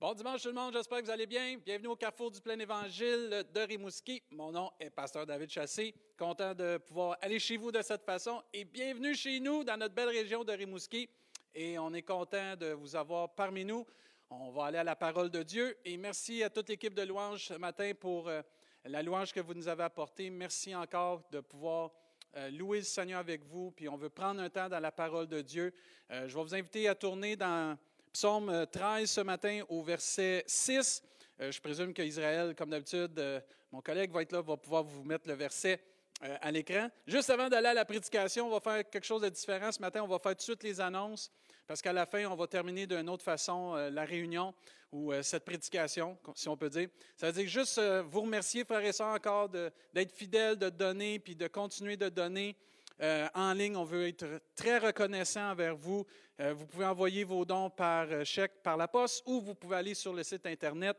Bon dimanche tout le monde, j'espère que vous allez bien. Bienvenue au Carrefour du Plein Évangile de Rimouski. Mon nom est Pasteur David Chassé. Content de pouvoir aller chez vous de cette façon et bienvenue chez nous dans notre belle région de Rimouski. Et on est content de vous avoir parmi nous. On va aller à la parole de Dieu et merci à toute l'équipe de louange ce matin pour euh, la louange que vous nous avez apportée. Merci encore de pouvoir euh, louer le Seigneur avec vous. Puis on veut prendre un temps dans la parole de Dieu. Euh, je vais vous inviter à tourner dans Psaume 13 ce matin au verset 6. Euh, je présume qu'Israël, comme d'habitude, euh, mon collègue va être là, va pouvoir vous mettre le verset euh, à l'écran. Juste avant d'aller à la prédication, on va faire quelque chose de différent. Ce matin, on va faire tout de suite les annonces parce qu'à la fin, on va terminer d'une autre façon la réunion ou cette prédication, si on peut dire. Ça veut dire juste vous remercier, frères et sœurs, encore d'être fidèles, de donner, puis de continuer de donner. Euh, en ligne. On veut être très reconnaissant envers vous. Euh, vous pouvez envoyer vos dons par euh, chèque, par la poste, ou vous pouvez aller sur le site Internet.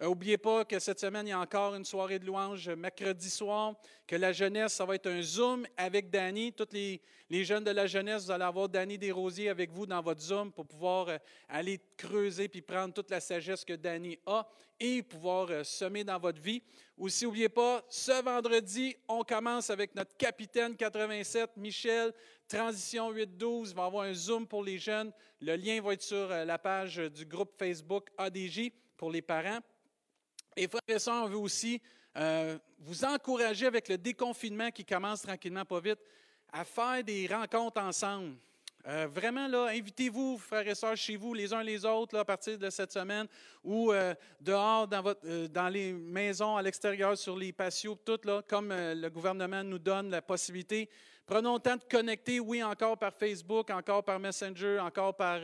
N'oubliez pas que cette semaine, il y a encore une soirée de louange mercredi soir, que la jeunesse, ça va être un Zoom avec Danny. Tous les, jeunes de la jeunesse, vous allez avoir Danny Desrosiers avec vous dans votre Zoom pour pouvoir aller creuser puis prendre toute la sagesse que Danny a et pouvoir semer dans votre vie. Aussi, n'oubliez pas, ce vendredi, on commence avec notre capitaine 87, Michel, Transition 812. Il va avoir un Zoom pour les jeunes. Le lien va être sur euh, la page du groupe Facebook ADJ pour les parents. Et frères et sœurs, on veut aussi euh, vous encourager avec le déconfinement qui commence tranquillement, pas vite, à faire des rencontres ensemble. Euh, vraiment, là, invitez-vous, frères et sœurs, chez vous, les uns les autres, là, à partir de cette semaine, ou euh, dehors, dans, votre, dans les maisons, à l'extérieur, sur les patios, tout, là, comme le gouvernement nous donne la possibilité. Prenons le temps de connecter, oui, encore par Facebook, encore par Messenger, encore par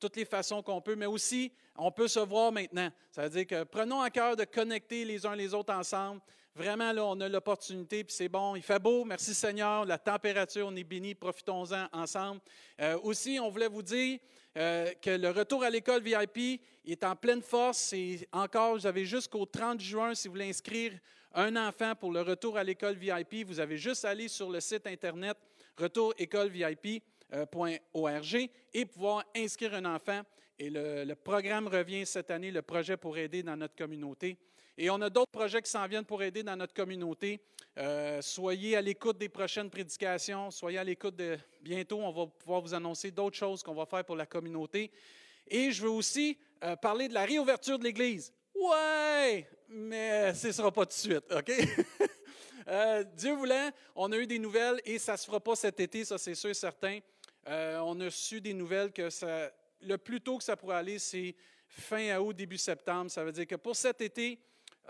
toutes les façons qu'on peut, mais aussi, on peut se voir maintenant. Ça veut dire que prenons à cœur de connecter les uns les autres ensemble. Vraiment, là, on a l'opportunité, puis c'est bon. Il fait beau, merci Seigneur. La température, on est béni, profitons-en ensemble. Euh, aussi, on voulait vous dire euh, que le retour à l'école VIP est en pleine force. Et encore, vous avez jusqu'au 30 juin, si vous voulez inscrire un enfant pour le retour à l'école VIP, vous avez juste à aller sur le site Internet retourécolevip.org et pouvoir inscrire un enfant. Et le, le programme revient cette année, le projet pour aider dans notre communauté. Et on a d'autres projets qui s'en viennent pour aider dans notre communauté. Euh, soyez à l'écoute des prochaines prédications. Soyez à l'écoute de bientôt. On va pouvoir vous annoncer d'autres choses qu'on va faire pour la communauté. Et je veux aussi euh, parler de la réouverture de l'Église. Ouais, mais ce ne sera pas tout de suite, OK? Euh, Dieu voulant, on a eu des nouvelles et ça ne se fera pas cet été, ça c'est sûr et certain. on a su des nouvelles que le plus tôt que ça pourrait aller, c'est fin août, début septembre. Ça veut dire que pour cet été,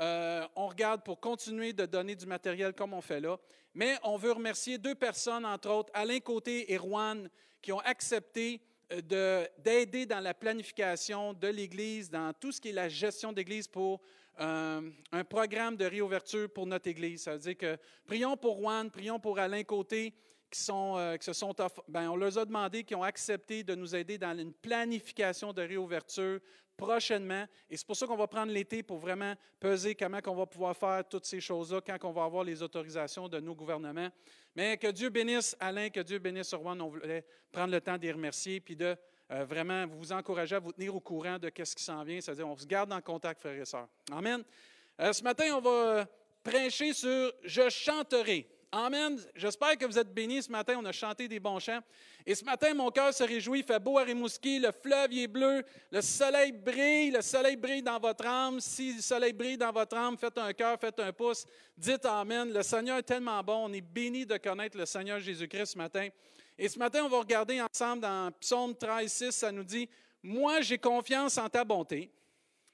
euh, on regarde pour continuer de donner du matériel comme on fait là. Mais on veut remercier deux personnes, entre autres, Alain Côté et Rouen, qui ont accepté euh, d'aider dans la planification de l'Église, dans tout ce qui est la gestion d'Église pour euh, un programme de réouverture pour notre Église. Ça veut dire que prions pour Rouen, prions pour Alain Côté, qui, sont, qui se sont, ben, on leur a demandé, qui ont accepté de nous aider dans une planification de réouverture prochainement. Et c'est pour ça qu'on va prendre l'été pour vraiment peser comment on va pouvoir faire toutes ces choses-là quand on va avoir les autorisations de nos gouvernements. Mais que Dieu bénisse Alain, que Dieu bénisse Rouen. On voulait prendre le temps les remercier puis de euh, vraiment vous encourager à vous tenir au courant de ce qui s'en vient. C'est-à-dire, on se garde en contact, frères et sœurs. Amen. Euh, ce matin, on va prêcher sur Je chanterai. Amen. J'espère que vous êtes bénis ce matin. On a chanté des bons chants. Et ce matin, mon cœur se réjouit. Il fait beau à Rimouski. Le fleuve est bleu. Le soleil brille. Le soleil brille dans votre âme. Si le soleil brille dans votre âme, faites un cœur, faites un pouce. Dites Amen. Le Seigneur est tellement bon. On est béni de connaître le Seigneur Jésus-Christ ce matin. Et ce matin, on va regarder ensemble dans Psaume 13, 6. Ça nous dit Moi, j'ai confiance en ta bonté.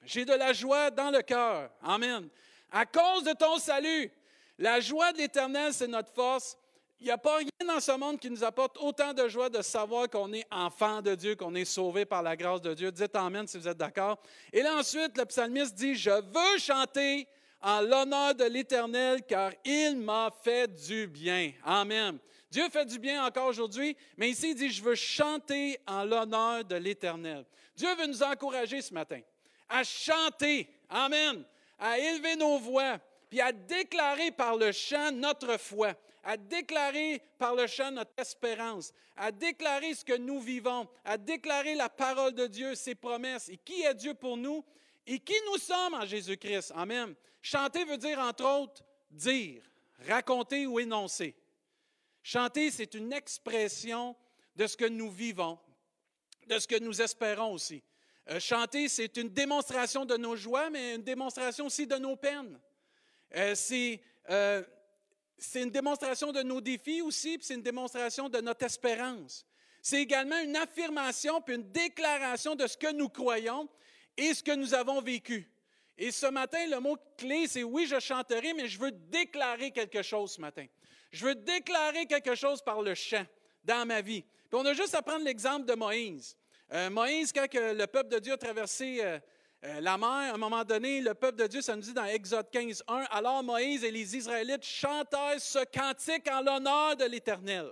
J'ai de la joie dans le cœur. Amen. À cause de ton salut. La joie de l'Éternel, c'est notre force. Il n'y a pas rien dans ce monde qui nous apporte autant de joie de savoir qu'on est enfant de Dieu, qu'on est sauvé par la grâce de Dieu. Dites Amen si vous êtes d'accord. Et là ensuite, le psalmiste dit, je veux chanter en l'honneur de l'Éternel car il m'a fait du bien. Amen. Dieu fait du bien encore aujourd'hui, mais ici il dit, je veux chanter en l'honneur de l'Éternel. Dieu veut nous encourager ce matin à chanter. Amen. À élever nos voix puis à déclarer par le chant notre foi, à déclarer par le chant notre espérance, à déclarer ce que nous vivons, à déclarer la parole de Dieu, ses promesses, et qui est Dieu pour nous, et qui nous sommes en Jésus-Christ. Amen. Chanter veut dire, entre autres, dire, raconter ou énoncer. Chanter, c'est une expression de ce que nous vivons, de ce que nous espérons aussi. Euh, chanter, c'est une démonstration de nos joies, mais une démonstration aussi de nos peines. Euh, euh, c'est une démonstration de nos défis aussi, puis c'est une démonstration de notre espérance. C'est également une affirmation puis une déclaration de ce que nous croyons et ce que nous avons vécu. Et ce matin, le mot clé, c'est oui, je chanterai, mais je veux déclarer quelque chose ce matin. Je veux déclarer quelque chose par le chant dans ma vie. On a juste à prendre l'exemple de Moïse. Euh, Moïse, quand le peuple de Dieu a traversé euh, euh, la mer, à un moment donné, le peuple de Dieu, ça nous dit dans Exode 15, 1, alors Moïse et les Israélites chantèrent ce cantique en l'honneur de l'Éternel.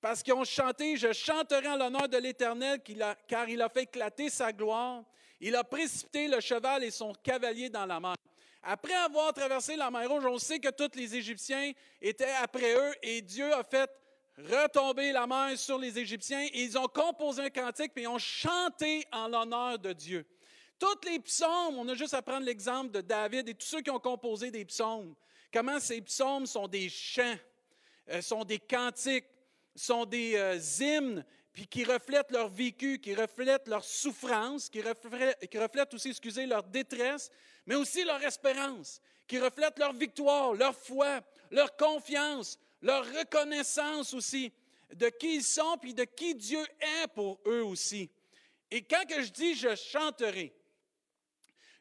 Parce qu'ils ont chanté, je chanterai en l'honneur de l'Éternel, car il a fait éclater sa gloire. Il a précipité le cheval et son cavalier dans la mer. Après avoir traversé la mer Rouge, on sait que tous les Égyptiens étaient après eux et Dieu a fait retomber la mer sur les Égyptiens. Et ils ont composé un cantique et ils ont chanté en l'honneur de Dieu. Tous les psaumes, on a juste à prendre l'exemple de David et tous ceux qui ont composé des psaumes, comment ces psaumes sont des chants, euh, sont des cantiques, sont des euh, hymnes, puis qui reflètent leur vécu, qui reflètent leur souffrance, qui reflètent, qui reflètent aussi, excusez, leur détresse, mais aussi leur espérance, qui reflètent leur victoire, leur foi, leur confiance, leur reconnaissance aussi de qui ils sont, puis de qui Dieu est pour eux aussi. Et quand que je dis je chanterai,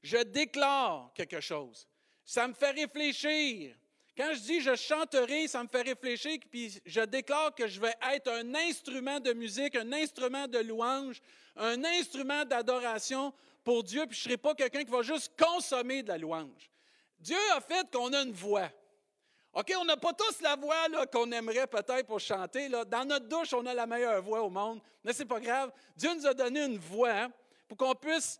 je déclare quelque chose. Ça me fait réfléchir. Quand je dis je chanterai, ça me fait réfléchir, puis je déclare que je vais être un instrument de musique, un instrument de louange, un instrument d'adoration pour Dieu, puis je ne serai pas quelqu'un qui va juste consommer de la louange. Dieu a fait qu'on a une voix. OK, on n'a pas tous la voix qu'on aimerait peut-être pour chanter. Là. Dans notre douche, on a la meilleure voix au monde, mais ce n'est pas grave. Dieu nous a donné une voix pour qu'on puisse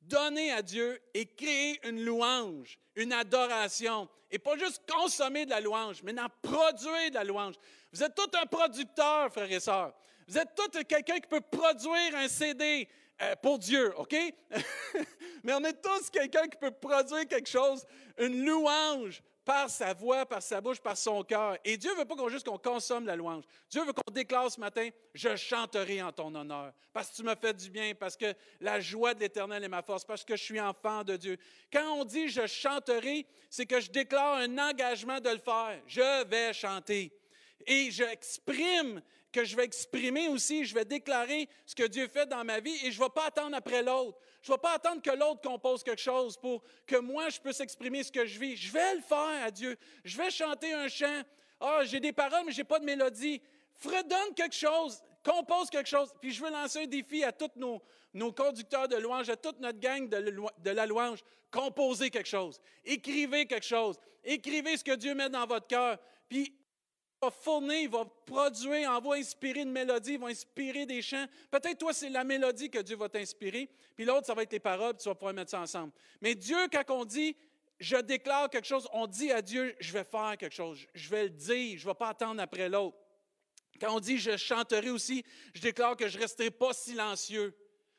donner à Dieu et créer une louange, une adoration. Et pas juste consommer de la louange, mais en produire de la louange. Vous êtes tout un producteur, frères et sœurs. Vous êtes tout quelqu'un qui peut produire un CD euh, pour Dieu, OK? mais on est tous quelqu'un qui peut produire quelque chose, une louange par sa voix, par sa bouche, par son cœur. Et Dieu ne veut pas qu'on juste qu'on consomme la louange. Dieu veut qu'on déclare ce matin, je chanterai en ton honneur, parce que tu me fais du bien, parce que la joie de l'Éternel est ma force, parce que je suis enfant de Dieu. Quand on dit je chanterai, c'est que je déclare un engagement de le faire. Je vais chanter. Et j'exprime que je vais exprimer aussi, je vais déclarer ce que Dieu fait dans ma vie et je ne vais pas attendre après l'autre. Je ne vais pas attendre que l'autre compose quelque chose pour que moi je puisse exprimer ce que je vis. Je vais le faire à Dieu. Je vais chanter un chant. Ah, j'ai des paroles, mais je n'ai pas de mélodie. Fredonne quelque chose, compose quelque chose. Puis je veux lancer un défi à tous nos, nos conducteurs de louange, à toute notre gang de, de la louange. Composez quelque chose. Écrivez quelque chose. Écrivez ce que Dieu met dans votre cœur. Puis va fournir, il va produire, va inspirer une mélodie, il va inspirer des chants. Peut-être toi, c'est la mélodie que Dieu va t'inspirer, puis l'autre, ça va être les paroles, puis tu vas pouvoir mettre ça ensemble. Mais Dieu, quand on dit je déclare quelque chose, on dit à Dieu, je vais faire quelque chose, je vais le dire, je ne vais pas attendre après l'autre. Quand on dit je chanterai aussi, je déclare que je ne resterai pas silencieux.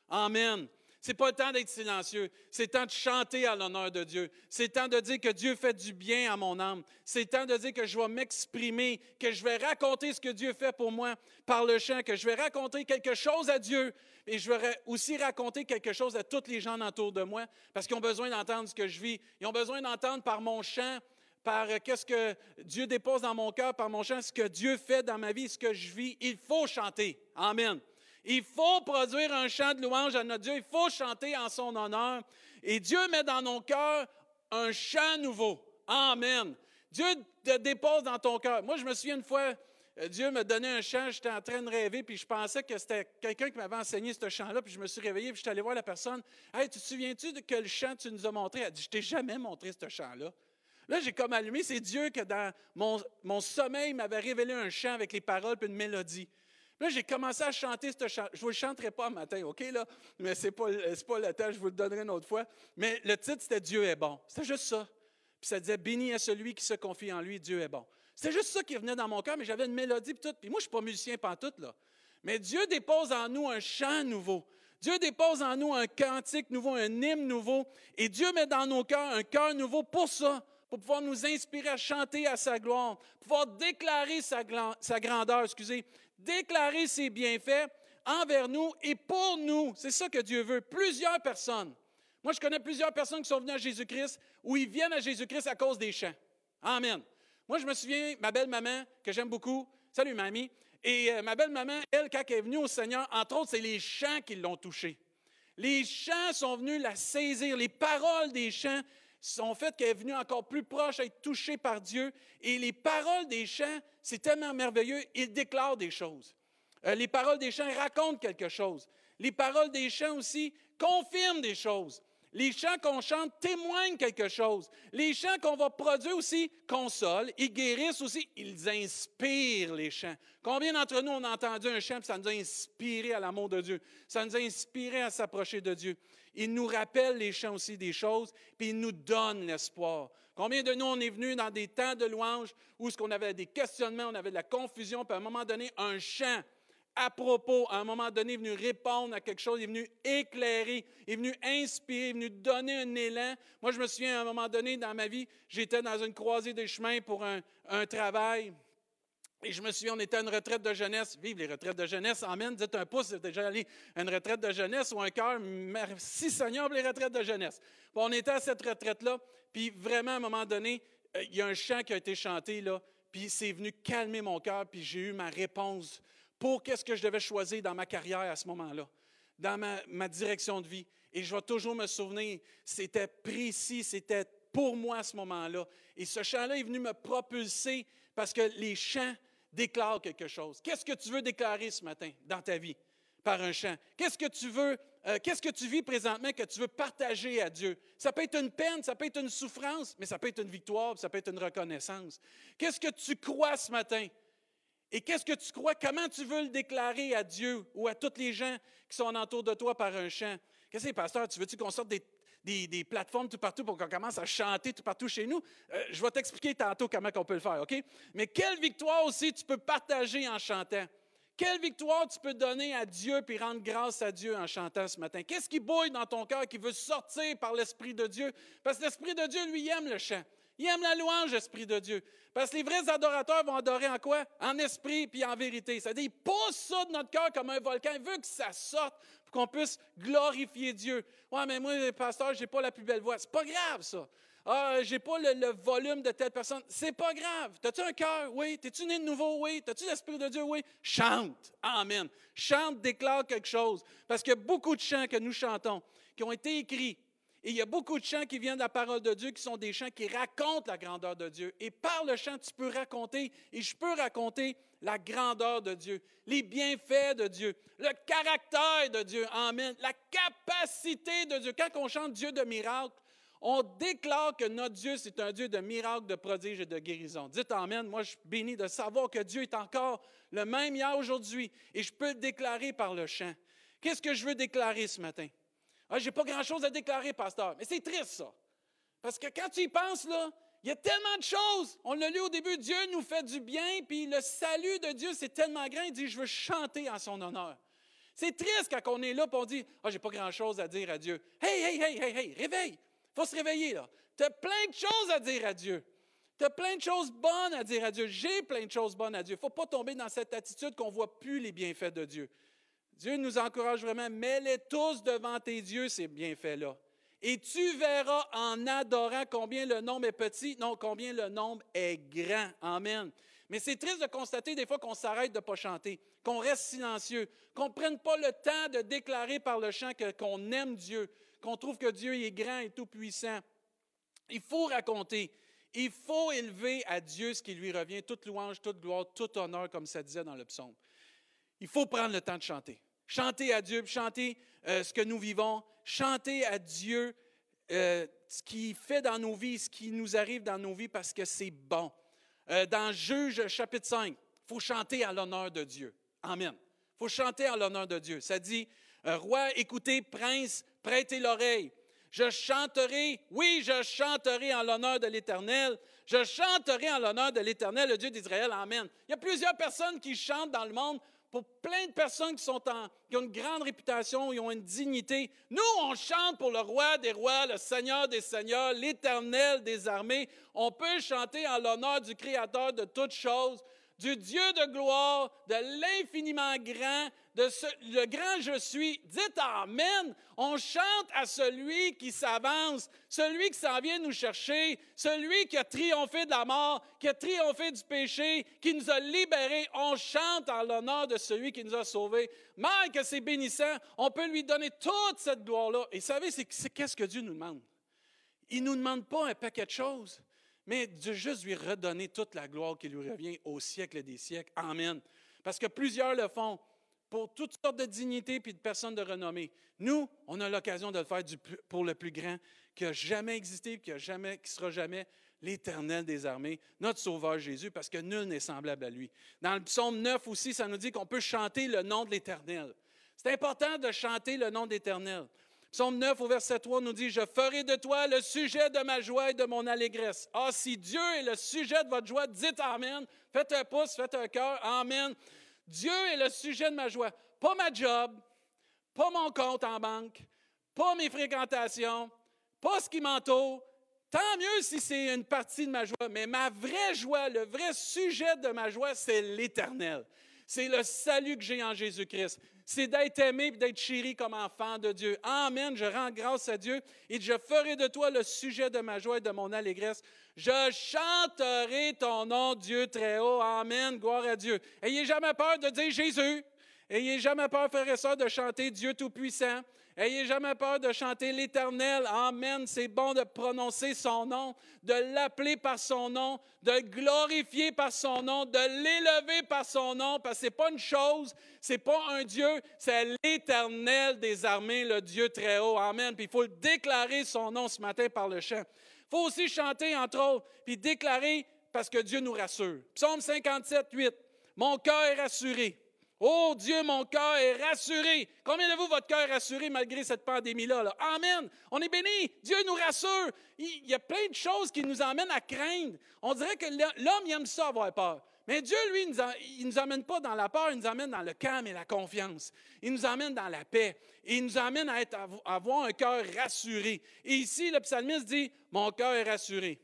Amen. C'est pas le temps d'être silencieux. C'est le temps de chanter à l'honneur de Dieu. C'est le temps de dire que Dieu fait du bien à mon âme. C'est le temps de dire que je vais m'exprimer, que je vais raconter ce que Dieu fait pour moi par le chant, que je vais raconter quelque chose à Dieu et je vais aussi raconter quelque chose à tous les gens autour de moi parce qu'ils ont besoin d'entendre ce que je vis. Ils ont besoin d'entendre par mon chant, par euh, qu'est-ce que Dieu dépose dans mon cœur, par mon chant, ce que Dieu fait dans ma vie, ce que je vis. Il faut chanter. Amen. Il faut produire un chant de louange à notre Dieu. Il faut chanter en son honneur. Et Dieu met dans nos cœurs un chant nouveau. Amen. Dieu te dépose dans ton cœur. Moi, je me souviens une fois, euh, Dieu me donnait un chant, j'étais en train de rêver, puis je pensais que c'était quelqu'un qui m'avait enseigné ce chant-là, puis je me suis réveillé, puis je suis allé voir la personne. Hey, tu te souviens-tu de quel chant tu nous as montré? Elle dit, je t'ai jamais montré ce chant-là. Là, j'ai comme allumé, c'est Dieu que dans mon, mon sommeil m'avait révélé un chant avec les paroles et une mélodie. Là, j'ai commencé à chanter ce chant. Je ne vous le chanterai pas matin, OK, là? Mais ce n'est pas, pas le temps, je vous le donnerai une autre fois. Mais le titre, c'était Dieu est bon. C'était juste ça. Puis ça disait Béni est celui qui se confie en lui, Dieu est bon. C'est juste ça qui venait dans mon cœur, mais j'avais une mélodie et tout. Puis moi, je ne suis pas musicien pantoute, là. Mais Dieu dépose en nous un chant nouveau. Dieu dépose en nous un cantique nouveau, un hymne nouveau. Et Dieu met dans nos cœurs un cœur nouveau pour ça, pour pouvoir nous inspirer à chanter à sa gloire, pouvoir déclarer sa, sa grandeur, excusez, déclarer ses bienfaits envers nous et pour nous. C'est ça que Dieu veut. Plusieurs personnes. Moi, je connais plusieurs personnes qui sont venues à Jésus-Christ ou ils viennent à Jésus-Christ à cause des chants. Amen. Moi, je me souviens, ma belle-maman, que j'aime beaucoup, salut mamie, et euh, ma belle-maman, elle, quand elle est venue au Seigneur, entre autres, c'est les chants qui l'ont touchée. Les chants sont venus la saisir. Les paroles des chants sont faites qu'elle est venue encore plus proche, à être touchée par Dieu. Et les paroles des chants, c'est tellement merveilleux, ils déclarent des choses. Euh, les paroles des chants racontent quelque chose. Les paroles des chants aussi confirment des choses. Les chants qu'on chante témoignent quelque chose. Les chants qu'on va produire aussi consolent, ils guérissent aussi, ils inspirent les chants. Combien d'entre nous on a entendu un chant et ça nous a inspiré à l'amour de Dieu? Ça nous a inspiré à s'approcher de Dieu. Il nous rappelle les chants aussi des choses, puis il nous donne l'espoir. Combien de nous on est venus dans des temps de louange où ce qu'on avait des questionnements, on avait de la confusion, puis à un moment donné, un chant à propos, à un moment donné, est venu répondre à quelque chose, est venu éclairer, est venu inspirer, est venu donner un élan. Moi, je me souviens, à un moment donné dans ma vie, j'étais dans une croisée des chemins pour un, travail. Et je me souviens, on était à une retraite de jeunesse. Vive les retraites de jeunesse. Amen. Dites un pouce, vous déjà allé à une retraite de jeunesse ou un cœur. Merci Seigneur pour les retraites de jeunesse. on était à cette retraite-là. Puis vraiment, à un moment donné, euh, il y a un chant qui a été chanté, là. Puis c'est venu calmer mon cœur. Puis j'ai eu ma réponse pour qu'est-ce que je devais choisir dans ma carrière à ce moment-là, dans ma, direction de vie. Et je vais toujours me souvenir, c'était précis, c'était pour moi à ce moment-là. Et ce chant-là est venu me propulser parce que les chants déclarent quelque chose. Qu'est-ce que tu veux déclarer ce matin dans ta vie par un chant? Qu'est-ce que tu veux, euh, qu'est-ce que tu vis présentement que tu veux partager à Dieu? Ça peut être une peine, ça peut être une souffrance, mais ça peut être une victoire, ça peut être une reconnaissance. Qu'est-ce que tu crois ce matin? Et qu'est-ce que tu crois? Comment tu veux le déclarer à Dieu ou à tous les gens qui sont autour de toi par un chant? Qu'est-ce que c'est, pasteur? Tu veux-tu qu'on sorte des, plateformes tout partout pour qu'on commence à chanter tout partout chez nous? Euh, je vais t'expliquer tantôt comment on peut le faire, OK? Mais quelle victoire aussi tu peux partager en chantant? Quelle victoire tu peux donner à Dieu puis rendre grâce à Dieu en chantant ce matin? Qu'est-ce qui bouille dans ton cœur qui veut sortir par l'Esprit de Dieu? Parce que l'Esprit de Dieu, lui, aime le chant. Il aime la louange, l'Esprit de Dieu. Parce que les vrais adorateurs vont adorer en quoi? En esprit puis en vérité. C'est-à-dire, il pousse ça de notre cœur comme un volcan. Il veut que ça sorte pour qu'on puisse glorifier Dieu. Ouais, mais moi, pasteur, je n'ai pas la plus belle voix. C'est pas grave, ça. Ah, j'ai pas le, volume de telle personne. C'est pas grave. T'as-tu un cœur? Oui. T'es-tu né de nouveau? Oui. T'as-tu l'Esprit de Dieu? Oui. Chante. Amen. Chante, déclare quelque chose. Parce que beaucoup de chants que nous chantons, qui ont été écrits et il y a beaucoup de chants qui viennent de la parole de Dieu, qui sont des chants qui racontent la grandeur de Dieu. Et par le chant, tu peux raconter, et je peux raconter la grandeur de Dieu, les bienfaits de Dieu, le caractère de Dieu. Amen. La capacité de Dieu. Quand on chante Dieu de miracle, on déclare que notre Dieu, c'est un Dieu de miracles, de prodiges et de guérison. Dites Amen. Moi, je suis béni de savoir que Dieu est encore le même hier, aujourd'hui, et je peux le déclarer par le chant. Qu'est-ce que je veux déclarer ce matin? Ah, j'ai pas grand-chose à déclarer, pasteur. Mais c'est triste, ça. Parce que quand tu y penses, là, il y a tellement de choses. On l'a lu au début, Dieu nous fait du bien, puis le salut de Dieu, c'est tellement grand, il dit, je veux chanter en son honneur. C'est triste quand on est là, et on dit, ah, j'ai pas grand-chose à dire à Dieu. Hey, hey, hey, hey, hey, réveille. faut se réveiller, là. Tu as plein de choses à dire à Dieu. Tu as plein de choses bonnes à dire à Dieu. J'ai plein de choses bonnes à Dieu. Il ne faut pas tomber dans cette attitude qu'on ne voit plus les bienfaits de Dieu. Dieu nous encourage vraiment, mets-les tous devant tes dieux, ces bienfaits-là. Et tu verras en adorant combien le nombre est petit, non, combien le nombre est grand. Amen. Mais c'est triste de constater des fois qu'on s'arrête de ne pas chanter, qu'on reste silencieux, qu'on ne prenne pas le temps de déclarer par le chant qu'on aime Dieu, qu'on trouve que Dieu est grand et tout-puissant. Il faut raconter, il faut élever à Dieu ce qui lui revient, toute louange, toute gloire, tout honneur, comme ça disait dans le psaume. Il faut prendre le temps de chanter chanter à Dieu, chanter euh, ce que nous vivons, chanter à Dieu euh, ce qui fait dans nos vies, ce qui nous arrive dans nos vies parce que c'est bon. Euh, dans Juge chapitre 5, il faut chanter à l'honneur de Dieu. Amen. Il faut chanter à l'honneur de Dieu. Ça dit, Roi, écoutez, prince, prêtez l'oreille. Je chanterai, oui, je chanterai en l'honneur de l'Éternel. Je chanterai en l'honneur de l'Éternel, le Dieu d'Israël. Amen. Il y a plusieurs personnes qui chantent dans le monde pour plein de personnes qui, ont une grande réputation, qui ont une dignité. Nous, on chante pour le roi des rois, le Seigneur des seigneurs, l'Éternel des armées. On peut chanter en l'honneur du Créateur de toutes choses du Dieu de gloire, de l'infiniment grand, de le grand je suis. Dites Amen. On chante à celui qui s'avance, celui qui s'en vient nous chercher, celui qui a triomphé de la mort, qui a triomphé du péché, qui nous a libérés. On chante en l'honneur de celui qui nous a sauvés. Mal que c'est bénissant, on peut lui donner toute cette gloire-là. Et vous savez, c'est qu'est-ce que Dieu nous demande? Il ne nous demande pas un paquet de choses mais de juste lui redonner toute la gloire qui lui revient au siècle des siècles. Amen. Parce que plusieurs le font pour toutes sortes de dignités et de personnes de renommée. Nous, on a l'occasion de le faire pour le plus grand qui a jamais existé, qui qui sera jamais l'Éternel des armées, notre Sauveur Jésus, parce que nul n'est semblable à lui. Dans le psaume 9 aussi, ça nous dit qu'on peut chanter le nom de l'Éternel. C'est important de chanter le nom de l'Éternel. Psaume 9 au verset 3 nous dit, Je ferai de toi le sujet de ma joie et de mon allégresse. Ah, si Dieu est le sujet de votre joie, dites Amen. Faites un pouce, faites un cœur. Amen. Dieu est le sujet de ma joie. Pas ma job, pas mon compte en banque, pas mes fréquentations, pas ce qui m'entoure. Tant mieux si c'est une partie de ma joie, mais ma vraie joie, le vrai sujet de ma joie, c'est l'éternel. C'est le salut que j'ai en Jésus-Christ c'est d'être aimé et d'être chéri comme enfant de Dieu. Amen. Je rends grâce à Dieu et je ferai de toi le sujet de ma joie et de mon allégresse. Je chanterai ton nom, Dieu très haut. Amen. Gloire à Dieu. Ayez jamais peur de dire Jésus. Ayez jamais peur, frères et sœurs, de chanter Dieu Tout-Puissant. Ayez jamais peur de chanter l'Éternel. Amen. C'est bon de prononcer son nom, de l'appeler par son nom, de glorifier par son nom, de l'élever par son nom, parce que ce n'est pas une chose, ce n'est pas un Dieu, c'est l'Éternel des armées, le Dieu très haut. Amen. Puis il faut déclarer son nom ce matin par le chant. Il faut aussi chanter, entre autres, puis déclarer parce que Dieu nous rassure. Psaume 57, 8. Mon cœur est rassuré. Oh Dieu, mon cœur est rassuré. Combien de vous, votre cœur est rassuré malgré cette pandémie-là? Amen. On est béni. Dieu nous rassure. Il, y a plein de choses qui nous emmènent à craindre. On dirait que l'homme aime ça avoir peur. Mais Dieu, lui, il ne nous amène pas dans la peur, il nous amène dans le calme et la confiance. Il nous amène dans la paix. Il nous amène à, être, à avoir un cœur rassuré. Et ici, le psalmiste dit, mon cœur est rassuré.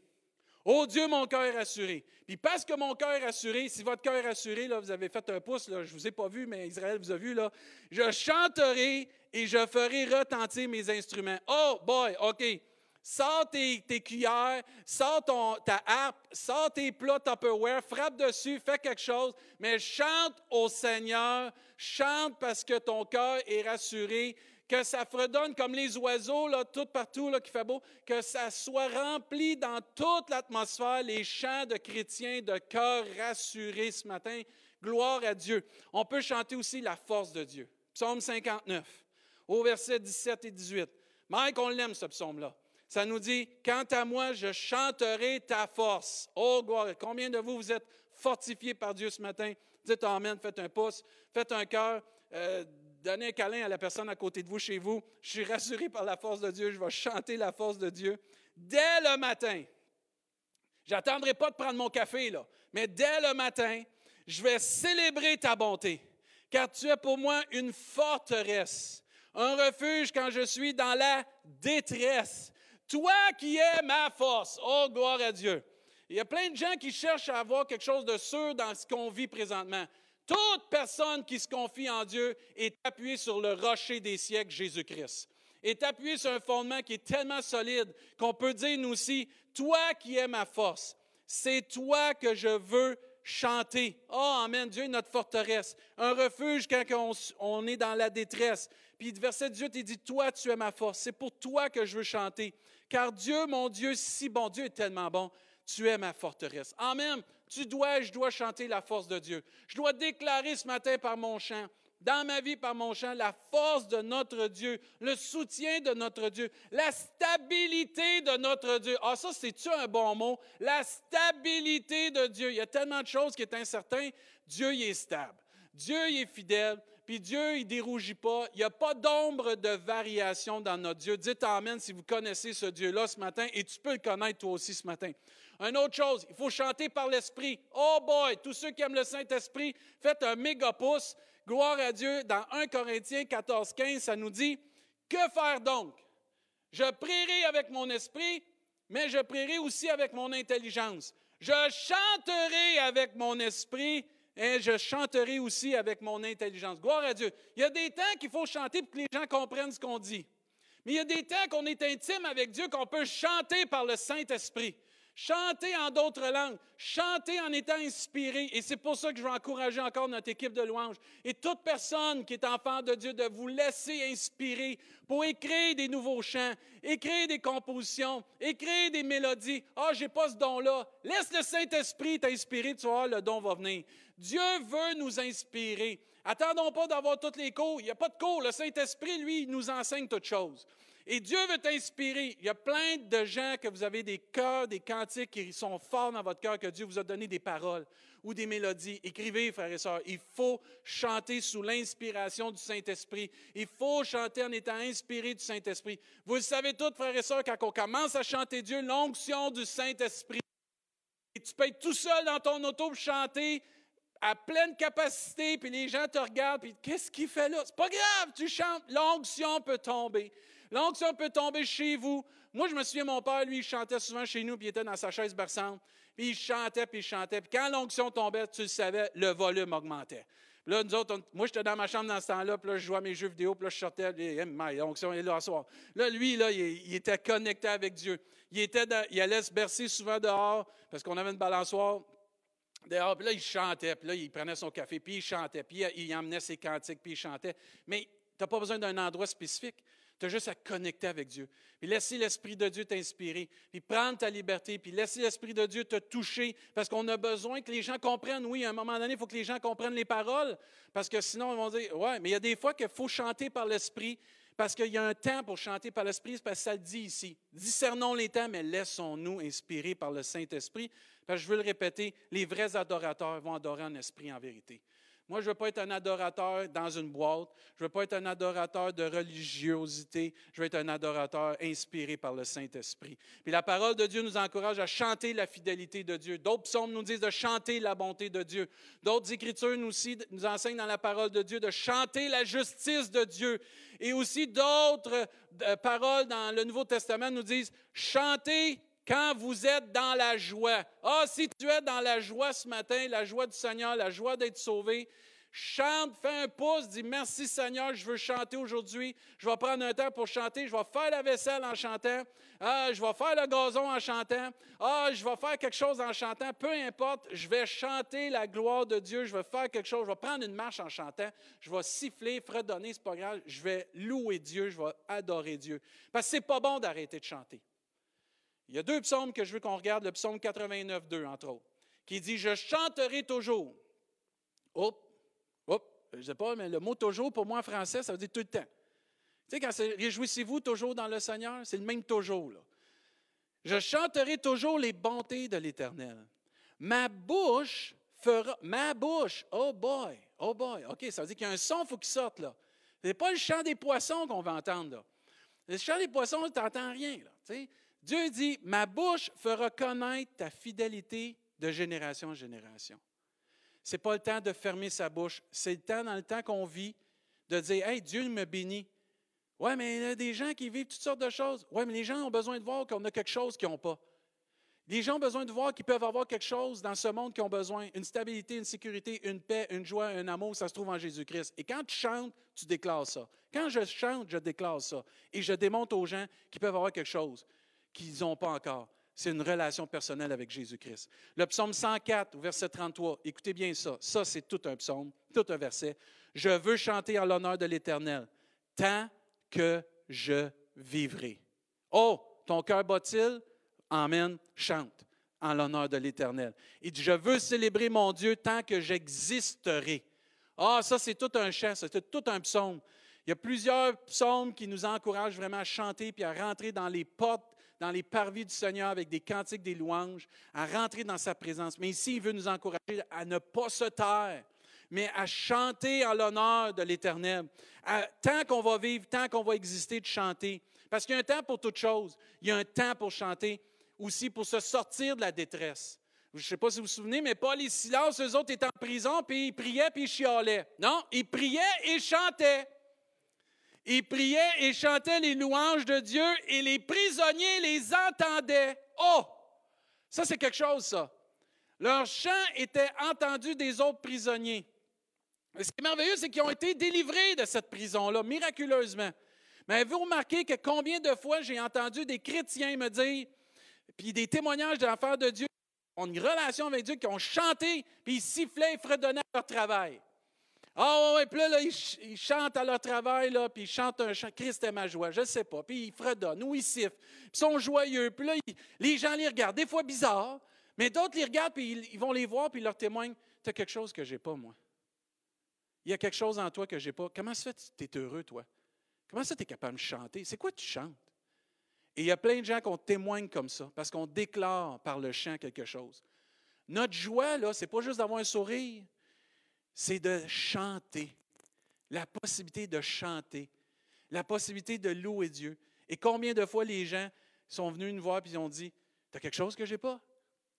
Oh Dieu, mon cœur est rassuré. Puis parce que mon cœur est rassuré, si votre cœur est rassuré, là, vous avez fait un pouce, là, je ne vous ai pas vu, mais Israël vous a vu, là, je chanterai et je ferai retentir mes instruments. Oh boy, OK. Sors tes, cuillères, sors ta harpe, sors tes plats Tupperware, frappe dessus, fais quelque chose, mais chante au Seigneur, chante parce que ton cœur est rassuré, que ça fredonne comme les oiseaux, là, tout partout, là, qui fait beau, que ça soit rempli dans toute l'atmosphère, les chants de chrétiens, de cœur rassurés ce matin. Gloire à Dieu. On peut chanter aussi la force de Dieu. Psaume 59, au verset 17 et 18. Mike, on l'aime, ce psaume-là. Ça nous dit, Quant à moi, je chanterai ta force. Oh, gloire. Combien de vous, vous êtes fortifiés par Dieu ce matin? Dites Amen, faites un pouce, faites un cœur. Euh, Donnez un câlin à la personne à côté de vous, chez vous. Je suis rassuré par la force de Dieu. Je vais chanter la force de Dieu. Dès le matin, j'attendrai pas de prendre mon café, là, mais dès le matin, je vais célébrer ta bonté, car tu es pour moi une forteresse, un refuge quand je suis dans la détresse. Toi qui es ma force. Oh, gloire à Dieu. Il y a plein de gens qui cherchent à avoir quelque chose de sûr dans ce qu'on vit présentement. Toute personne qui se confie en Dieu est appuyée sur le rocher des siècles, Jésus-Christ. Est appuyée sur un fondement qui est tellement solide qu'on peut dire nous aussi, toi qui es ma force, c'est toi que je veux chanter. Oh, Amen. Dieu est notre forteresse, un refuge quand on, est dans la détresse. Puis verset 18, il dit, toi tu es ma force. C'est pour toi que je veux chanter. Car Dieu, mon Dieu, si bon, Dieu est tellement bon, tu es ma forteresse. Amen. Tu dois, je dois chanter la force de Dieu. Je dois déclarer ce matin par mon chant, dans ma vie par mon chant, la force de notre Dieu, le soutien de notre Dieu, la stabilité de notre Dieu. Ah, ça, c'est-tu un bon mot? La stabilité de Dieu. Il y a tellement de choses qui sont incertaines. Dieu, il est stable. Dieu, il est fidèle. Puis Dieu, il ne dérougit pas. Il n'y a pas d'ombre de variation dans notre Dieu. Dites Amen si vous connaissez ce Dieu-là ce matin, et tu peux le connaître toi aussi ce matin. Une autre chose, il faut chanter par l'Esprit. Oh boy, tous ceux qui aiment le Saint-Esprit, faites un méga pouce. Gloire à Dieu. Dans 1 Corinthiens 14, 15, ça nous dit, que faire donc? Je prierai avec mon esprit, mais je prierai aussi avec mon intelligence. Je chanterai avec mon esprit et je chanterai aussi avec mon intelligence. Gloire à Dieu. Il y a des temps qu'il faut chanter pour que les gens comprennent ce qu'on dit. Mais il y a des temps qu'on est intime avec Dieu, qu'on peut chanter par le Saint-Esprit. Chanter en d'autres langues, chanter en étant inspiré. Et c'est pour ça que je veux encourager encore notre équipe de louanges et toute personne qui est enfant de Dieu de vous laisser inspirer pour écrire des nouveaux chants, écrire des compositions, écrire des mélodies. Ah, j'ai pas ce don-là. Laisse le Saint-Esprit t'inspirer, tu vois, le don va venir. Dieu veut nous inspirer. Attendons pas d'avoir toutes les cours. Il n'y a pas de cours. Le Saint-Esprit, lui, nous enseigne toutes choses. Et Dieu veut t'inspirer. Il y a plein de gens que vous avez des cœurs, des cantiques qui sont forts dans votre cœur, que Dieu vous a donné des paroles ou des mélodies. Écrivez, frères et sœurs. Il faut chanter sous l'inspiration du Saint-Esprit. Il faut chanter en étant inspiré du Saint-Esprit. Vous le savez tous, frères et sœurs, quand on commence à chanter Dieu, l'onction du Saint-Esprit. Tu peux être tout seul dans ton auto pour chanter à pleine capacité, puis les gens te regardent, puis qu'est-ce qu'il fait là? C'est pas grave, tu chantes, l'onction peut tomber. L'onction peut tomber chez vous. Moi, je me souviens, mon père, lui, il chantait souvent chez nous, puis il était dans sa chaise berçante, puis il chantait, puis il chantait. Puis quand l'onction tombait, tu le savais, le volume augmentait. Là, nous autres, moi, j'étais dans ma chambre dans ce temps-là, puis là, je jouais à mes jeux vidéo, puis là, je sortais, puis l'onction est là ce soir. Là, lui, là, il, était connecté avec Dieu. Il, était il allait se bercer souvent dehors, parce qu'on avait une balançoire dehors, puis là, il chantait, puis là, il prenait son café, puis il chantait, puis il emmenait ses cantiques, puis il chantait. Mais tu n'as pas besoin d'un endroit spécifique. Tu as juste à connecter avec Dieu. Puis laisser l'Esprit de Dieu t'inspirer. Puis prendre ta liberté. Puis laisser l'Esprit de Dieu te toucher. Parce qu'on a besoin que les gens comprennent. Oui, à un moment donné, il faut que les gens comprennent les paroles. Parce que sinon, ils vont dire Ouais, mais il y a des fois qu'il faut chanter par l'Esprit. Parce qu'il y a un temps pour chanter par l'Esprit. Parce que ça le dit ici. Discernons les temps, mais laissons-nous inspirer par le Saint-Esprit. Parce que je veux le répéter les vrais adorateurs vont adorer en esprit, en vérité. Moi, je ne veux pas être un adorateur dans une boîte. Je ne veux pas être un adorateur de religiosité. Je veux être un adorateur inspiré par le Saint-Esprit. Puis la parole de Dieu nous encourage à chanter la fidélité de Dieu. D'autres psaumes nous disent de chanter la bonté de Dieu. D'autres écritures nous, aussi, nous enseignent dans la parole de Dieu de chanter la justice de Dieu. Et aussi d'autres euh, paroles dans le Nouveau Testament nous disent chanter quand vous êtes dans la joie. Ah, si tu es dans la joie ce matin, la joie du Seigneur, la joie d'être sauvé, chante, fais un pouce, dis merci Seigneur, je veux chanter aujourd'hui. Je vais prendre un temps pour chanter. Je vais faire la vaisselle en chantant. Ah, je vais faire le gazon en chantant. Ah, je vais faire quelque chose en chantant. Peu importe, je vais chanter la gloire de Dieu. Je vais faire quelque chose. Je vais prendre une marche en chantant. Je vais siffler, fredonner, c'est pas grave. Je vais louer Dieu. Je vais adorer Dieu. Parce que c'est pas bon d'arrêter de chanter. Il y a deux psaumes que je veux qu'on regarde, le psaume 89, 2, entre autres, qui dit Je chanterai toujours. Hop, hop, je ne sais pas, mais le mot toujours, pour moi en français, ça veut dire tout le temps. Tu sais, quand c'est réjouissez-vous toujours dans le Seigneur, c'est le même toujours. Je chanterai toujours les bontés de l'Éternel. Ma bouche fera. Ma bouche, oh boy, oh boy. OK, ça veut dire qu'il y a un son, il faut qu'il sorte là. Ce n'est pas le chant des poissons qu'on va entendre là. Le chant des poissons, tu n'entends rien. Là, tu sais. Dieu dit, ma bouche fera connaître ta fidélité de génération en génération. Ce n'est pas le temps de fermer sa bouche. C'est le temps, dans le temps qu'on vit, de dire, hey, Dieu me bénit. Oui, mais il y a des gens qui vivent toutes sortes de choses. Oui, mais les gens ont besoin de voir qu'on a quelque chose qu'ils n'ont pas. Les gens ont besoin de voir qu'ils peuvent avoir quelque chose dans ce monde qu'ils ont besoin. Une stabilité, une sécurité, une paix, une joie, un amour, ça se trouve en Jésus-Christ. Et quand tu chantes, tu déclares ça. Quand je chante, je déclare ça. Et je démontre aux gens qu'ils peuvent avoir quelque chose qu'ils n'ont pas encore. C'est une relation personnelle avec Jésus-Christ. Le psaume 104, verset 33, écoutez bien ça. Ça, c'est tout un psaume, tout un verset. Je veux chanter en l'honneur de l'Éternel, tant que je vivrai. Oh, ton cœur bat-il? Amen, chante en l'honneur de l'Éternel. Il dit, je veux célébrer mon Dieu tant que j'existerai. Ah, ça, c'est tout un chant, c'est tout un psaume. Il y a plusieurs psaumes qui nous encouragent vraiment à chanter puis à rentrer dans les portes dans les parvis du Seigneur avec des cantiques, des louanges, à rentrer dans sa présence. Mais ici, il veut nous encourager à ne pas se taire, mais à chanter en l'honneur de l'Éternel. Tant qu'on va vivre, tant qu'on va exister, de chanter. Parce qu'il y a un temps pour toute chose. Il y a un temps pour chanter, aussi pour se sortir de la détresse. Je ne sais pas si vous vous souvenez, mais Paul et Silas, eux autres étaient en prison, puis ils priaient, puis ils chialaient. Non, ils priaient et chantaient. Ils priaient et chantaient les louanges de Dieu, et les prisonniers les entendaient. Oh! Ça, c'est quelque chose, ça. Leur chant était entendu des autres prisonniers. Ce qui est merveilleux, c'est qu'ils ont été délivrés de cette prison-là, miraculeusement. Mais avez-vous remarqué que combien de fois j'ai entendu des chrétiens me dire, puis des témoignages de l'enfer de Dieu, ont une relation avec Dieu, qui ont chanté, puis ils sifflaient et fredonnaient leur travail? Ah oui, puis là, ils, chantent à leur travail, puis ils chantent un chant, Christ est ma joie, je ne sais pas, puis ils fredonnent ou ils sifflent, puis ils sont joyeux, puis là, les gens les regardent, des fois bizarres, mais d'autres les regardent, puis ils, vont les voir, puis ils leur témoignent, tu as quelque chose que je n'ai pas, moi. Il y a quelque chose en toi que je n'ai pas. Comment ça fait tu es heureux, toi? Comment ça tu es capable de chanter? C'est quoi tu chantes? Et il y a plein de gens qu'on témoigne comme ça, parce qu'on déclare par le chant quelque chose. Notre joie, là, ce n'est pas juste d'avoir un sourire, c'est de chanter. La possibilité de chanter. La possibilité de louer Dieu. Et combien de fois les gens sont venus nous voir et ont dit Tu as quelque chose que je n'ai pas?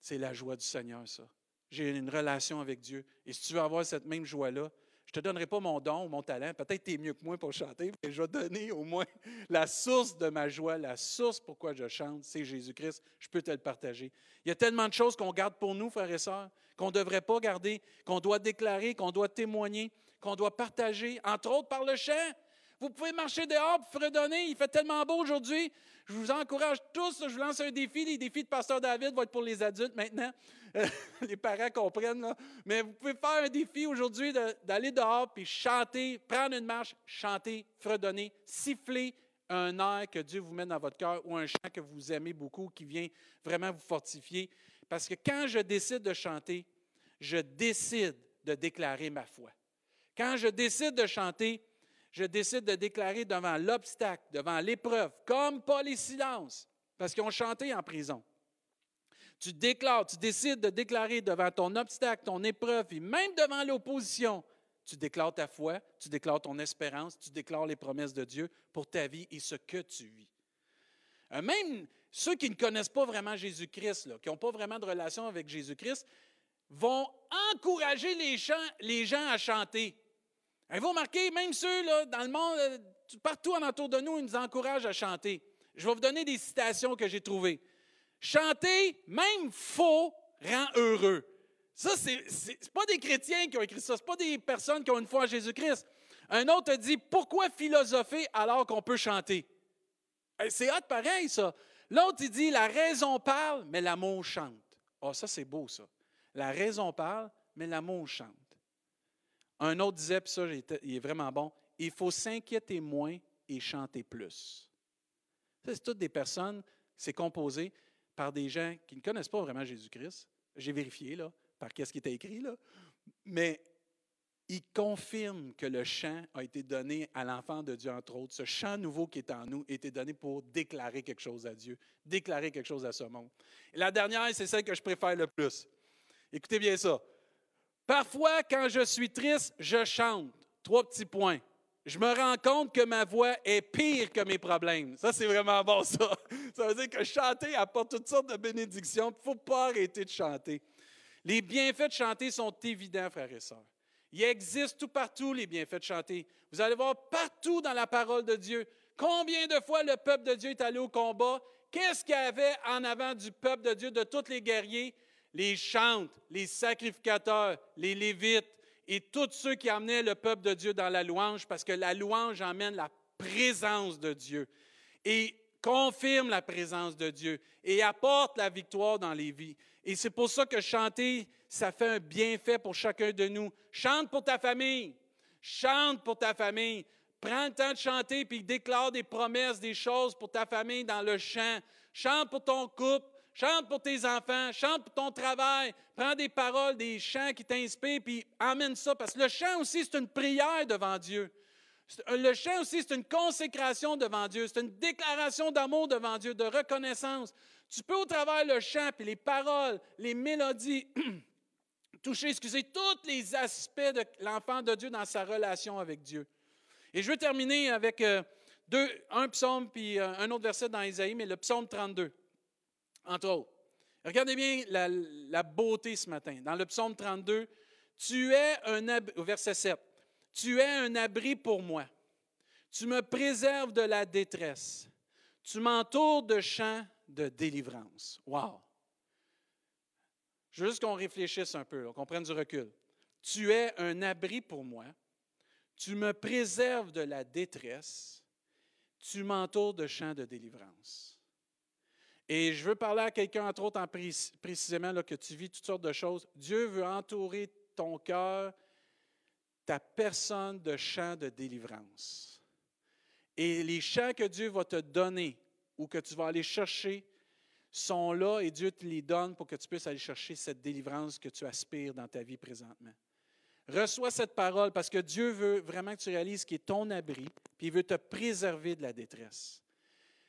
C'est la joie du Seigneur, ça. J'ai une relation avec Dieu. Et si tu veux avoir cette même joie-là, je ne te donnerai pas mon don ou mon talent. Peut-être que tu es mieux que moi pour chanter, mais je vais donner au moins la source de ma joie, la source pourquoi je chante, c'est Jésus-Christ. Je peux te le partager. Il y a tellement de choses qu'on garde pour nous, frères et sœurs, qu'on ne devrait pas garder, qu'on doit déclarer, qu'on doit témoigner, qu'on doit partager, entre autres par le chant. Vous pouvez marcher dehors et fredonner. Il fait tellement beau aujourd'hui. Je vous encourage tous. Je vous lance un défi. Les défis de Pasteur David vont être pour les adultes maintenant. les parents comprennent. Mais vous pouvez faire un défi aujourd'hui d'aller dehors puis chanter, prendre une marche, chanter, fredonner, siffler un air que Dieu vous met dans votre cœur ou un chant que vous aimez beaucoup qui vient vraiment vous fortifier. Parce que quand je décide de chanter, je décide de déclarer ma foi. Quand je décide de chanter, je décide de déclarer devant l'obstacle, devant l'épreuve, comme Paul et Silence, parce qu'ils ont chanté en prison. Tu déclares, tu décides de déclarer devant ton obstacle, ton épreuve, et même devant l'opposition, tu déclares ta foi, tu déclares ton espérance, tu déclares les promesses de Dieu pour ta vie et ce que tu vis. Euh, même ceux qui ne connaissent pas vraiment Jésus-Christ, qui n'ont pas vraiment de relation avec Jésus-Christ, vont encourager les, gens à chanter. Avez-vous remarqué, même ceux dans le monde, euh, partout en entour de nous, ils nous encouragent à chanter. Je vais vous donner des citations que j'ai trouvées. Chanter, même faux, rend heureux. Ça, ce n'est pas des chrétiens qui ont écrit ça, ce pas des personnes qui ont une foi en Jésus-Christ. Un autre dit Pourquoi philosopher alors qu'on peut chanter? C'est hâte pareil, ça. L'autre, il dit La raison parle, mais l'amour chante. Oh, ça, c'est beau, ça. La raison parle, mais l'amour chante. Un autre disait, puis ça, il est vraiment bon il faut s'inquiéter moins et chanter plus. C'est toutes des personnes, c'est composé par des gens qui ne connaissent pas vraiment Jésus-Christ. J'ai vérifié, là, par qu'est-ce qui était écrit, là. Mais il confirme que le chant a été donné à l'enfant de Dieu, entre autres. Ce chant nouveau qui est en nous a été donné pour déclarer quelque chose à Dieu, déclarer quelque chose à ce monde. Et la dernière, c'est celle que je préfère le plus. Écoutez bien ça. Parfois, quand je suis triste, je chante. Trois petits points je me rends compte que ma voix est pire que mes problèmes. Ça, c'est vraiment bon, ça. Ça veut dire que chanter apporte toutes sortes de bénédictions. Il ne faut pas arrêter de chanter. Les bienfaits de chanter sont évidents, frères et sœurs. Il existe tout partout les bienfaits de chanter. Vous allez voir partout dans la parole de Dieu combien de fois le peuple de Dieu est allé au combat. Qu'est-ce qu'il y avait en avant du peuple de Dieu, de tous les guerriers? Les chantes, les sacrificateurs, les lévites, et tous ceux qui amenaient le peuple de Dieu dans la louange, parce que la louange emmène la présence de Dieu et confirme la présence de Dieu et apporte la victoire dans les vies. Et c'est pour ça que chanter, ça fait un bienfait pour chacun de nous. Chante pour ta famille. Chante pour ta famille. Prends le temps de chanter puis déclare des promesses, des choses pour ta famille dans le chant. Chante pour ton couple. Chante pour tes enfants, chante pour ton travail, prends des paroles, des chants qui t'inspirent, puis amène ça, parce que le chant aussi, c'est une prière devant Dieu. Le chant aussi, c'est une consécration devant Dieu, c'est une déclaration d'amour devant Dieu, de reconnaissance. Tu peux au travers le chant, puis les paroles, les mélodies, toucher, excusez, tous les aspects de l'enfant de Dieu dans sa relation avec Dieu. Et je veux terminer avec euh, un psaume puis euh, un autre verset dans Isaïe, mais le psaume 32, entre autres. Regardez bien la, beauté ce matin. Dans le psaume 32, tu es un verset 7, tu es un abri pour moi. Tu me préserves de la détresse. Tu m'entoures de champs de délivrance. Wow! Je veux juste qu'on réfléchisse un peu, qu'on prenne du recul. Tu es un abri pour moi. Tu me préserves de la détresse. Tu m'entoures de champs de délivrance. Et je veux parler à quelqu'un, entre autres, en précisément, là, que tu vis toutes sortes de choses. Dieu veut entourer ton cœur, ta personne de champs de délivrance. Et les champs que Dieu va te donner ou que tu vas aller chercher sont là et Dieu te les donne pour que tu puisses aller chercher cette délivrance que tu aspires dans ta vie présentement. Reçois cette parole parce que Dieu veut vraiment que tu réalises qu'il est ton abri, puis il veut te préserver de la détresse.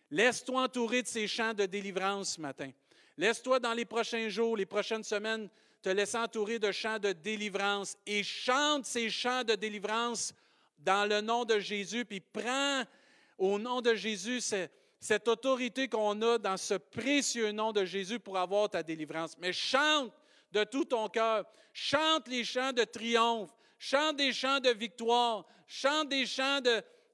Laisse-toi entourer de ces champs de délivrance ce matin. Laisse-toi dans les prochains jours, les prochaines semaines, te laisser entourer de chants de délivrance et chante ces chants de délivrance dans le nom de Jésus, puis prends au nom de Jésus cette autorité qu'on a dans ce précieux nom de Jésus pour avoir ta délivrance. Mais chante de tout ton cœur. Chante les chants de triomphe. Chante des chants de victoire. Chante des chants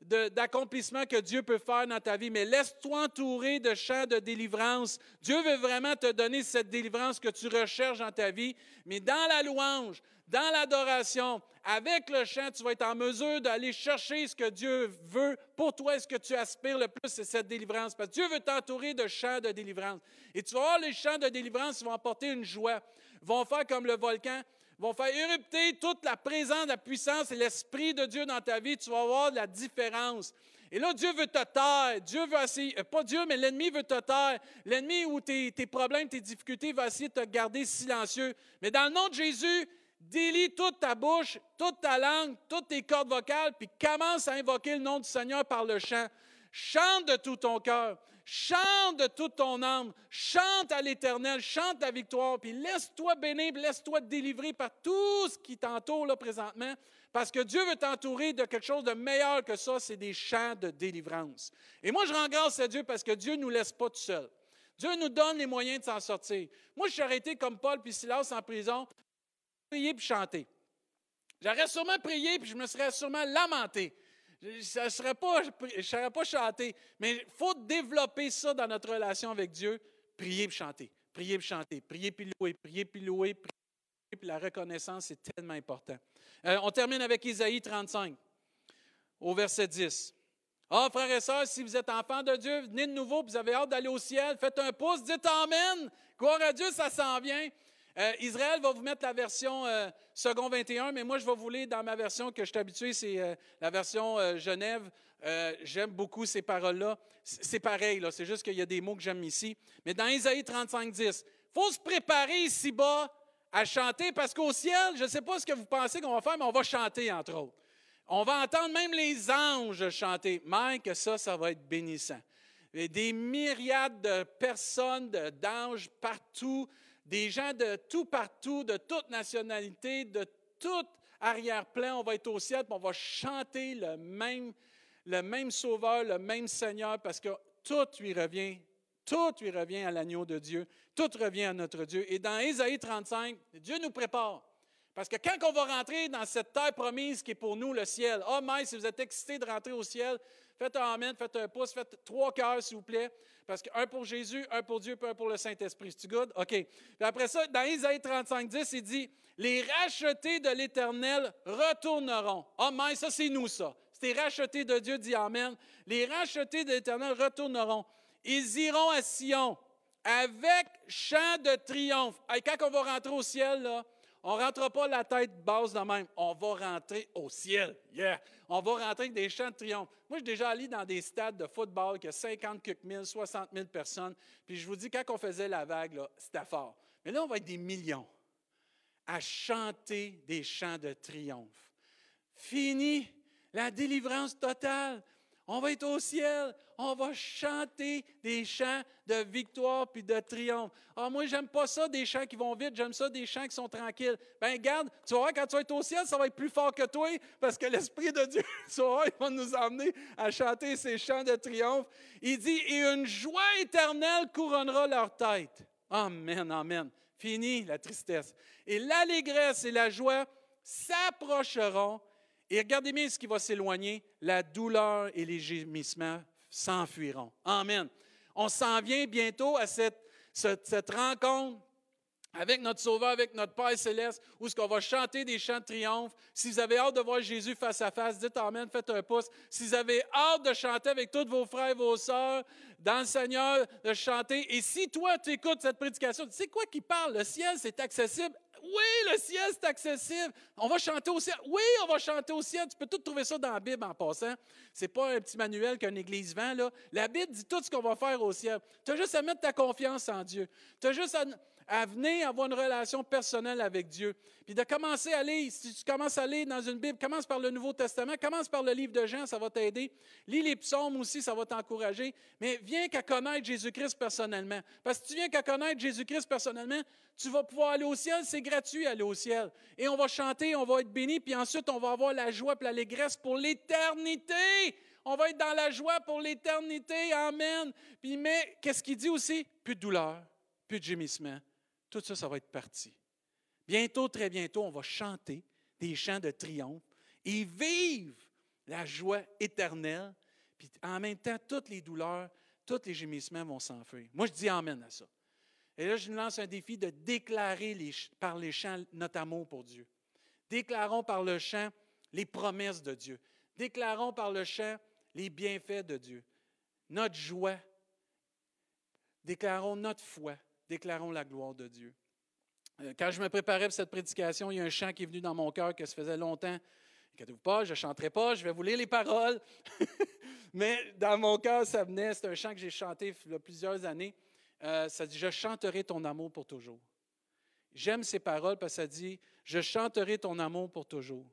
d'accomplissement que Dieu peut faire dans ta vie, mais laisse-toi entourer de chants de délivrance. Dieu veut vraiment te donner cette délivrance que tu recherches dans ta vie, mais dans la louange, dans l'adoration, avec le chant, tu vas être en mesure d'aller chercher ce que Dieu veut pour toi. Ce que tu aspires le plus, c'est cette délivrance. Parce que Dieu veut t'entourer de chants de délivrance. Et tu vas voir, les chants de délivrance vont apporter une joie. Vont faire comme le volcan, vont faire érupter toute la présence, la puissance et l'Esprit de Dieu dans ta vie. Tu vas voir la différence. Et là, Dieu veut te taire. Dieu veut essayer, euh, pas Dieu, mais l'ennemi veut te taire. L'ennemi ou tes, tes problèmes, tes difficultés va essayer de te garder silencieux. Mais dans le nom de Jésus, délie toute ta bouche, toute ta langue, toutes tes cordes vocales, puis commence à invoquer le nom du Seigneur par le chant. Chante de tout ton cœur, chante de toute ton âme, chante à l'Éternel, chante ta victoire, puis laisse-toi bénir, laisse-toi délivrer par tout ce qui t'entoure là présentement, parce que Dieu veut t'entourer de quelque chose de meilleur que ça, c'est des chants de délivrance. Et moi, je rends grâce à Dieu parce que Dieu ne nous laisse pas tout seuls. Dieu nous donne les moyens de s'en sortir. Moi, je suis arrêté comme Paul puis Silas en prison prier puis chanter. J'aurais sûrement prié puis je me serais sûrement lamenté. Je ne serais pas, pas chanter. Mais il faut développer ça dans notre relation avec Dieu. Prier puis chanter. Prier puis chanter. Prier puis louer. Prier puis louer. Prier puis la reconnaissance, c'est tellement important. Euh, on termine avec Isaïe 35, au verset 10. Ah, frères et sœurs, si vous êtes enfants de Dieu, venez de nouveau, vous avez hâte d'aller au ciel, faites un pouce, dites Amen. Gloire à Dieu, ça s'en vient. Euh, Israël va vous mettre la version euh, second 21, mais moi, je vais vous lire dans ma version que je suis habitué, c'est euh, la version Genève. j'aime beaucoup ces paroles-là. C'est pareil, là, c'est juste qu'il y a des mots que j'aime ici. Mais dans Isaïe 35, 10, il faut se préparer ici-bas à chanter parce qu'au ciel, je ne sais pas ce que vous pensez qu'on va faire, mais on va chanter, entre autres. On va entendre même les anges chanter. Mike, ça, ça va être bénissant. des myriades de personnes, d'anges partout des gens de tout partout, de toute nationalité, de tout arrière-plan. On va être au ciel, et on va chanter le même, le même Sauveur, le même Seigneur, parce que tout lui revient. Tout lui revient à l'agneau de Dieu. Tout revient à notre Dieu. Et dans Ésaïe 35, Dieu nous prépare. Parce que quand on va rentrer dans cette terre promise qui est pour nous le ciel, oh mais si vous êtes excités de rentrer au ciel, faites un amen, faites un pouce, faites trois cœurs s'il vous plaît. Parce qu'un pour Jésus, un pour Dieu, puis un pour le Saint-Esprit. C'est-tu good? OK. Puis après ça, dans Isaïe 35, 10, il dit Les rachetés de l'Éternel retourneront. Oh, mais ça, c'est nous, ça. C'est rachetés de Dieu, dit Amen. Les rachetés de l'Éternel retourneront. Ils iront à Sion avec chant de triomphe. Quand on va rentrer au ciel, là, on ne rentre pas la tête basse de même. On va rentrer au ciel. Yeah! On va rentrer avec des chants de triomphe. Moi, j'ai déjà allé dans des stades de football qui a 50 000, 60 000 personnes. Puis je vous dis, quand on faisait la vague, c'était fort. Mais là, on va être des millions à chanter des chants de triomphe. Fini la délivrance totale. On va être au ciel. On va chanter des chants de victoire puis de triomphe. Ah, moi, j'aime pas ça, des chants qui vont vite, j'aime ça, des chants qui sont tranquilles. Ben, garde, tu vas voir, quand tu vas être au ciel, ça va être plus fort que toi, parce que l'Esprit de Dieu, tu vas il va nous emmener à chanter ces chants de triomphe. Il dit, et une joie éternelle couronnera leur tête. Amen, amen. Fini la tristesse. Et l'allégresse et la joie s'approcheront. Et regardez bien ce qui va s'éloigner. La douleur et les gémissements s'enfuiront. Amen. On s'en vient bientôt à cette, rencontre avec notre Sauveur, avec notre Père céleste, où ce qu'on va chanter des chants de triomphe. Si vous avez hâte de voir Jésus face à face, dites Amen, faites un pouce. Si vous avez hâte de chanter avec tous vos frères et vos sœurs dans le Seigneur, de chanter. Et si toi, tu écoutes cette prédication, tu sais quoi qui parle? Le ciel, c'est accessible oui, le ciel, c'est accessible. On va chanter au ciel. Oui, on va chanter au ciel. Tu peux tout trouver ça dans la Bible en passant. Ce n'est pas un petit manuel qu'une église vend. Là. La Bible dit tout ce qu'on va faire au ciel. Tu as juste à mettre ta confiance en Dieu. Tu as juste à à venir avoir une relation personnelle avec Dieu. Puis de commencer à aller, si tu commences à aller dans une Bible, commence par le Nouveau Testament, commence par le livre de Jean, ça va t'aider. Lis les psaumes aussi, ça va t'encourager. Mais viens qu'à connaître Jésus-Christ personnellement. Parce que tu viens qu'à connaître Jésus-Christ personnellement, tu vas pouvoir aller au ciel, c'est gratuit aller au ciel. Et on va chanter, on va être béni, puis ensuite on va avoir la joie et l'allégresse pour l'éternité. On va être dans la joie pour l'éternité. Amen. Puis mais qu'est-ce qu'il dit aussi? Plus de douleur, plus de gémissement tout ça, ça va être parti. Bientôt, très bientôt, on va chanter des chants de triomphe et vivre la joie éternelle. Puis en même temps, toutes les douleurs, tous les gémissements vont s'enfuir. Moi, je dis Amen à ça. Et là, je nous lance un défi de déclarer par les chants notre amour pour Dieu. Déclarons par le chant les promesses de Dieu. Déclarons par le chant les bienfaits de Dieu. Notre joie. Déclarons notre foi déclarons la gloire de Dieu. Euh, quand je me préparais pour cette prédication, il y a un chant qui est venu dans mon cœur que ça faisait longtemps. Inquiétez-vous pas, je ne chanterai pas, je vais vous lire les paroles. Mais dans mon cœur, ça venait, c'est un chant que j'ai chanté il y a plusieurs années. Euh, ça dit Je chanterai ton amour pour toujours. J'aime ces paroles parce que ça dit Je chanterai ton amour pour toujours.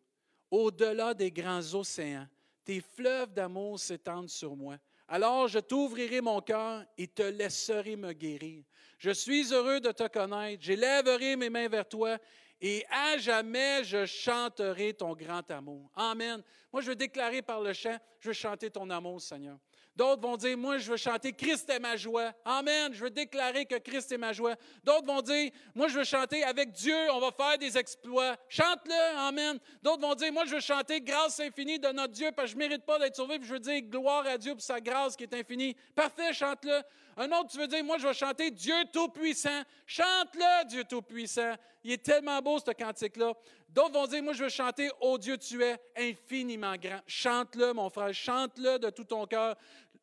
Au-delà des grands océans, tes fleuves d'amour s'étendent sur moi. Alors je t'ouvrirai mon cœur et te laisserai me guérir. Je suis heureux de te connaître. J'élèverai mes mains vers toi et à jamais je chanterai ton grand amour. Amen. Moi, je veux déclarer par le chant, je veux chanter ton amour, Seigneur. D'autres vont dire, moi, je veux chanter Christ est ma joie. Amen. Je veux déclarer que Christ est ma joie. D'autres vont dire, moi, je veux chanter avec Dieu, on va faire des exploits. Chante-le. Amen. D'autres vont dire, moi, je veux chanter grâce infinie de notre Dieu parce que je mérite pas d'être sauvé. Je veux dire gloire à Dieu pour sa grâce qui est infinie. Parfait, chante-le. Un autre, tu veux dire, moi, je vais chanter Dieu Tout-Puissant. Chante-le, Dieu Tout-Puissant. Il est tellement beau, ce cantique-là. D'autres vont dire, moi, je veux chanter, oh Dieu, tu es infiniment grand. Chante-le, mon frère, chante-le de tout ton cœur.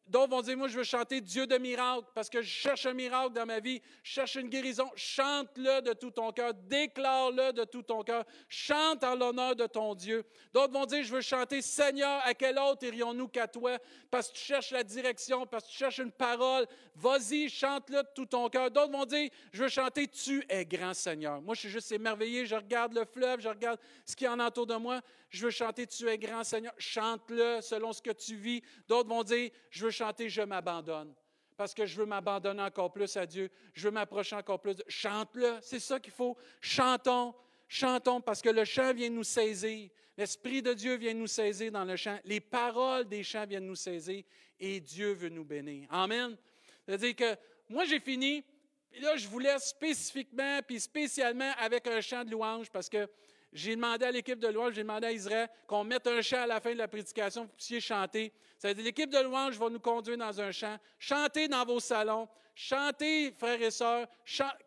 D'autres vont dire, moi, je veux chanter Dieu de miracle parce que je cherche un miracle dans ma vie, je cherche une guérison. Chante-le de tout ton cœur, déclare-le de tout ton cœur. Chante en l'honneur de ton Dieu. D'autres vont dire, je veux chanter Seigneur, à quel autre irions-nous qu'à toi? Parce que tu cherches la direction, parce que tu cherches une parole. Vas-y, chante-le de tout ton cœur. D'autres vont dire, je veux chanter Tu es grand Seigneur. Moi, je suis juste émerveillé, je regarde le fleuve, je regarde ce qui en entoure de moi. Je veux chanter Tu es grand Seigneur. Chante-le selon ce que tu vis. D'autres vont dire, je veux chanter Je m'abandonne. Parce que je veux m'abandonner encore plus à Dieu. Je veux m'approcher encore plus. Chante-le. C'est ça qu'il faut. Chantons. Chantons parce que le chant vient nous saisir. L'Esprit de Dieu vient nous saisir dans le chant. Les paroles des chants viennent nous saisir et Dieu veut nous bénir. Amen. C'est-à-dire que moi, j'ai fini. Et là, je vous laisse spécifiquement puis spécialement avec un chant de louange parce que j'ai demandé à l'équipe de louange, j'ai demandé à Israël qu'on mette un chant à la fin de la prédication pour que vous puissiez chanter. Ça veut dire l'équipe de louange va nous conduire dans un chant. Chantez dans vos salons. Chantez, frères et sœurs.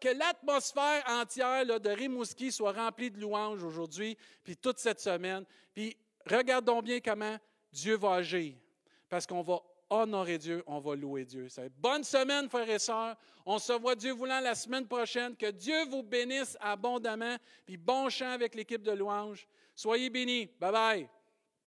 que l'atmosphère entière de Rimouski soit remplie de louanges aujourd'hui, puis toute cette semaine. Puis regardons bien comment Dieu va agir. Parce qu'on va honorer Dieu, on va louer Dieu. Bonne semaine, frères et sœurs. On se voit Dieu voulant la semaine prochaine. Que Dieu vous bénisse abondamment. Puis bon chant avec l'équipe de louanges. Soyez bénis. Bye bye.